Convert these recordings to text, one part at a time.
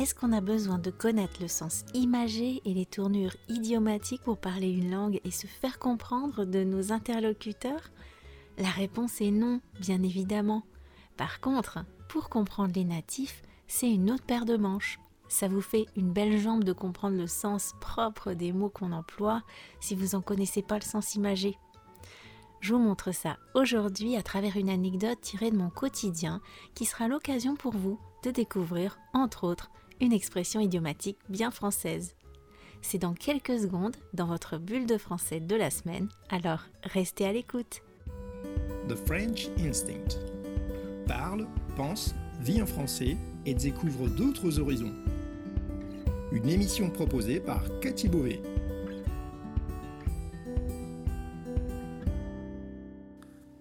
Est-ce qu'on a besoin de connaître le sens imagé et les tournures idiomatiques pour parler une langue et se faire comprendre de nos interlocuteurs? La réponse est non, bien évidemment. Par contre, pour comprendre les natifs, c'est une autre paire de manches. Ça vous fait une belle jambe de comprendre le sens propre des mots qu'on emploie si vous n'en connaissez pas le sens imagé. Je vous montre ça aujourd'hui à travers une anecdote tirée de mon quotidien qui sera l'occasion pour vous de découvrir, entre autres, une expression idiomatique bien française. C'est dans quelques secondes dans votre bulle de français de la semaine, alors restez à l'écoute. The French Instinct. Parle, pense, vit en français et découvre d'autres horizons. Une émission proposée par Cathy Beauvais.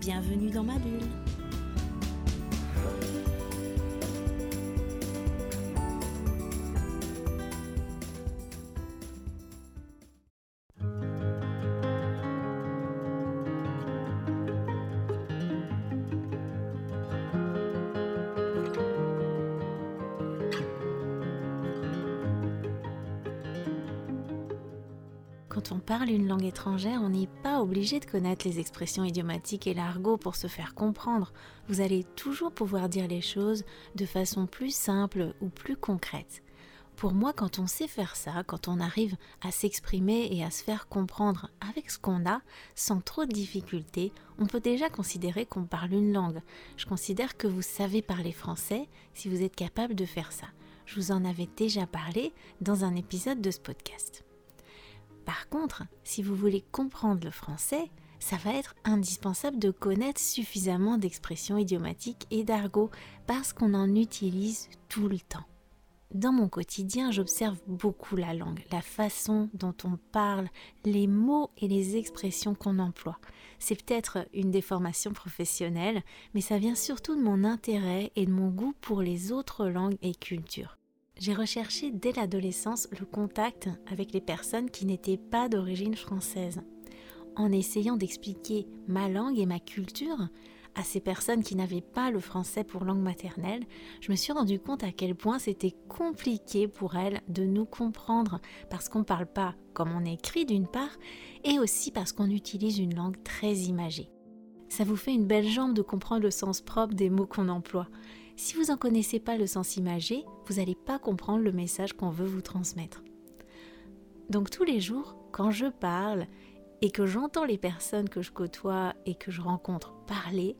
Bienvenue dans ma bulle. Quand on parle une langue étrangère, on n'est pas obligé de connaître les expressions idiomatiques et l'argot pour se faire comprendre. Vous allez toujours pouvoir dire les choses de façon plus simple ou plus concrète. Pour moi, quand on sait faire ça, quand on arrive à s'exprimer et à se faire comprendre avec ce qu'on a, sans trop de difficultés, on peut déjà considérer qu'on parle une langue. Je considère que vous savez parler français si vous êtes capable de faire ça. Je vous en avais déjà parlé dans un épisode de ce podcast. Par contre, si vous voulez comprendre le français, ça va être indispensable de connaître suffisamment d'expressions idiomatiques et d'argot parce qu'on en utilise tout le temps. Dans mon quotidien, j'observe beaucoup la langue, la façon dont on parle, les mots et les expressions qu'on emploie. C'est peut-être une déformation professionnelle, mais ça vient surtout de mon intérêt et de mon goût pour les autres langues et cultures j'ai recherché dès l'adolescence le contact avec les personnes qui n'étaient pas d'origine française. En essayant d'expliquer ma langue et ma culture à ces personnes qui n'avaient pas le français pour langue maternelle, je me suis rendu compte à quel point c'était compliqué pour elles de nous comprendre parce qu'on ne parle pas comme on écrit d'une part et aussi parce qu'on utilise une langue très imagée. Ça vous fait une belle jambe de comprendre le sens propre des mots qu'on emploie. Si vous n'en connaissez pas le sens imagé, vous n'allez pas comprendre le message qu'on veut vous transmettre. Donc tous les jours, quand je parle et que j'entends les personnes que je côtoie et que je rencontre parler,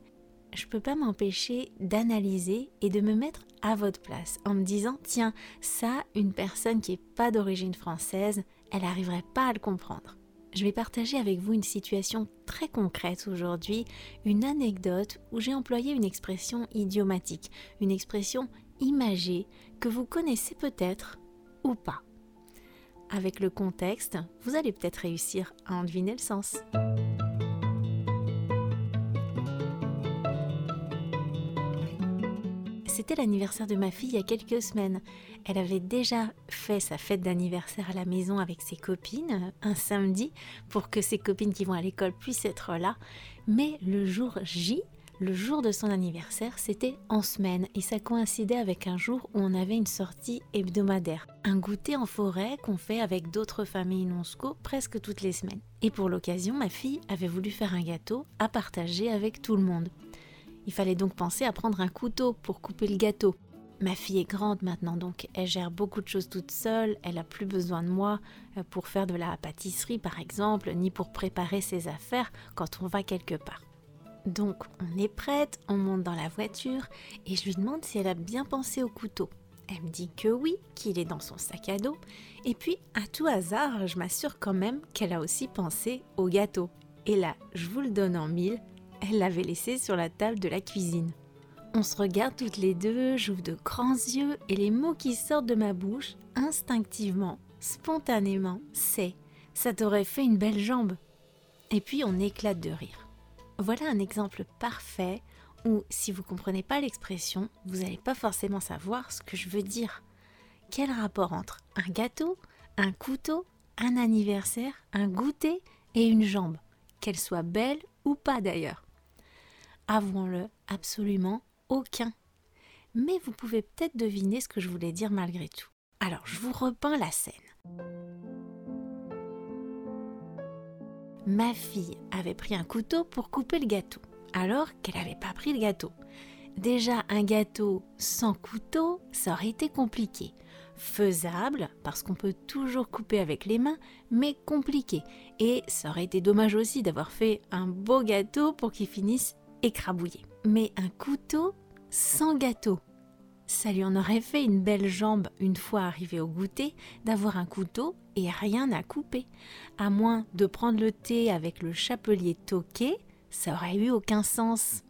je ne peux pas m'empêcher d'analyser et de me mettre à votre place en me disant tiens, ça, une personne qui n'est pas d'origine française, elle n'arriverait pas à le comprendre je vais partager avec vous une situation très concrète aujourd'hui, une anecdote où j'ai employé une expression idiomatique, une expression imagée que vous connaissez peut-être ou pas. Avec le contexte, vous allez peut-être réussir à en deviner le sens. C'était l'anniversaire de ma fille il y a quelques semaines. Elle avait déjà fait sa fête d'anniversaire à la maison avec ses copines un samedi pour que ses copines qui vont à l'école puissent être là. Mais le jour J, le jour de son anniversaire, c'était en semaine et ça coïncidait avec un jour où on avait une sortie hebdomadaire. Un goûter en forêt qu'on fait avec d'autres familles non-sco presque toutes les semaines. Et pour l'occasion, ma fille avait voulu faire un gâteau à partager avec tout le monde. Il fallait donc penser à prendre un couteau pour couper le gâteau. Ma fille est grande maintenant, donc elle gère beaucoup de choses toute seule, elle a plus besoin de moi euh, pour faire de la pâtisserie par exemple, ni pour préparer ses affaires quand on va quelque part. Donc on est prête, on monte dans la voiture et je lui demande si elle a bien pensé au couteau. Elle me dit que oui, qu'il est dans son sac à dos. Et puis, à tout hasard, je m'assure quand même qu'elle a aussi pensé au gâteau. Et là, je vous le donne en mille, elle l'avait laissé sur la table de la cuisine. On se regarde toutes les deux, j'ouvre de grands yeux et les mots qui sortent de ma bouche, instinctivement, spontanément, c'est ⁇ ça t'aurait fait une belle jambe !⁇ Et puis on éclate de rire. Voilà un exemple parfait où si vous ne comprenez pas l'expression, vous n'allez pas forcément savoir ce que je veux dire. Quel rapport entre un gâteau, un couteau, un anniversaire, un goûter et une jambe, qu'elle soit belle ou pas d'ailleurs Avouons-le, absolument aucun. Mais vous pouvez peut-être deviner ce que je voulais dire malgré tout. Alors, je vous repeins la scène. Ma fille avait pris un couteau pour couper le gâteau, alors qu'elle n'avait pas pris le gâteau. Déjà, un gâteau sans couteau, ça aurait été compliqué. Faisable, parce qu'on peut toujours couper avec les mains, mais compliqué. Et ça aurait été dommage aussi d'avoir fait un beau gâteau pour qu'il finisse écrabouillé. Mais un couteau sans gâteau. Ça lui en aurait fait une belle jambe une fois arrivé au goûter d'avoir un couteau et rien à couper. À moins de prendre le thé avec le chapelier toqué, ça aurait eu aucun sens.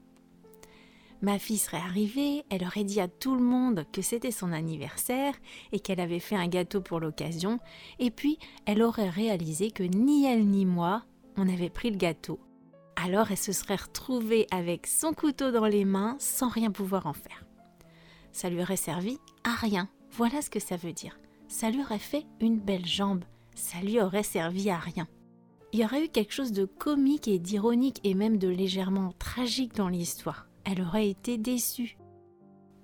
Ma fille serait arrivée, elle aurait dit à tout le monde que c'était son anniversaire et qu'elle avait fait un gâteau pour l'occasion, et puis elle aurait réalisé que ni elle ni moi, on avait pris le gâteau. Alors elle se serait retrouvée avec son couteau dans les mains sans rien pouvoir en faire. Ça lui aurait servi à rien. Voilà ce que ça veut dire. Ça lui aurait fait une belle jambe. Ça lui aurait servi à rien. Il y aurait eu quelque chose de comique et d'ironique et même de légèrement tragique dans l'histoire. Elle aurait été déçue.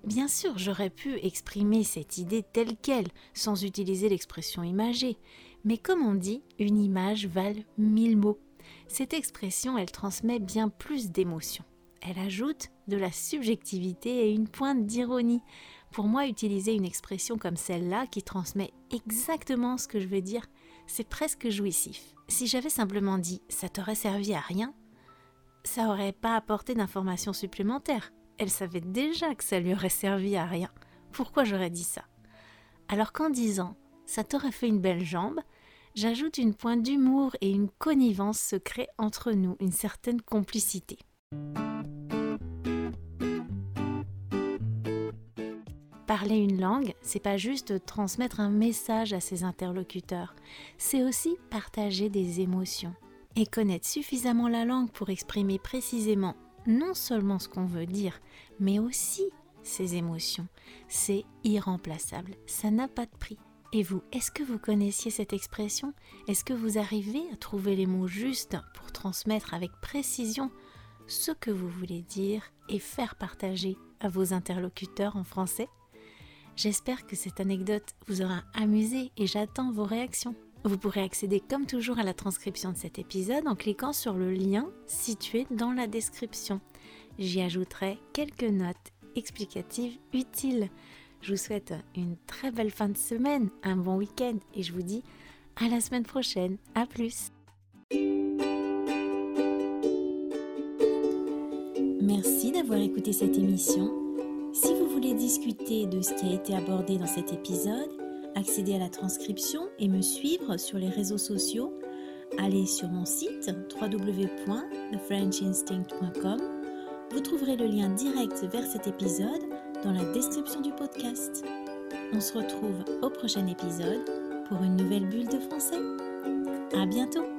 Bien sûr, j'aurais pu exprimer cette idée telle qu'elle, sans utiliser l'expression imagée, mais comme on dit, une image valent mille mots. Cette expression, elle transmet bien plus d'émotions. Elle ajoute de la subjectivité et une pointe d'ironie. Pour moi, utiliser une expression comme celle-là qui transmet exactement ce que je veux dire, c'est presque jouissif. Si j'avais simplement dit ça t'aurait servi à rien, ça aurait pas apporté d'informations supplémentaires. Elle savait déjà que ça lui aurait servi à rien. Pourquoi j'aurais dit ça? Alors qu'en disant ça t'aurait fait une belle jambe, j'ajoute une pointe d'humour et une connivence se crée entre nous, une certaine complicité. Parler une langue, c'est pas juste transmettre un message à ses interlocuteurs, c'est aussi partager des émotions. Et connaître suffisamment la langue pour exprimer précisément non seulement ce qu'on veut dire, mais aussi ses émotions. C'est irremplaçable, ça n'a pas de prix. Et vous, est-ce que vous connaissiez cette expression? Est-ce que vous arrivez à trouver les mots justes pour transmettre avec précision ce que vous voulez dire et faire partager à vos interlocuteurs en français? J'espère que cette anecdote vous aura amusé et j'attends vos réactions. Vous pourrez accéder comme toujours à la transcription de cet épisode en cliquant sur le lien situé dans la description. J'y ajouterai quelques notes explicatives utiles. Je vous souhaite une très belle fin de semaine, un bon week-end et je vous dis à la semaine prochaine. À plus. Merci d'avoir écouté cette émission. Si vous voulez discuter de ce qui a été abordé dans cet épisode, accéder à la transcription et me suivre sur les réseaux sociaux, allez sur mon site www.thefrenchinstinct.com. Vous trouverez le lien direct vers cet épisode dans la description du podcast. On se retrouve au prochain épisode pour une nouvelle bulle de français. À bientôt!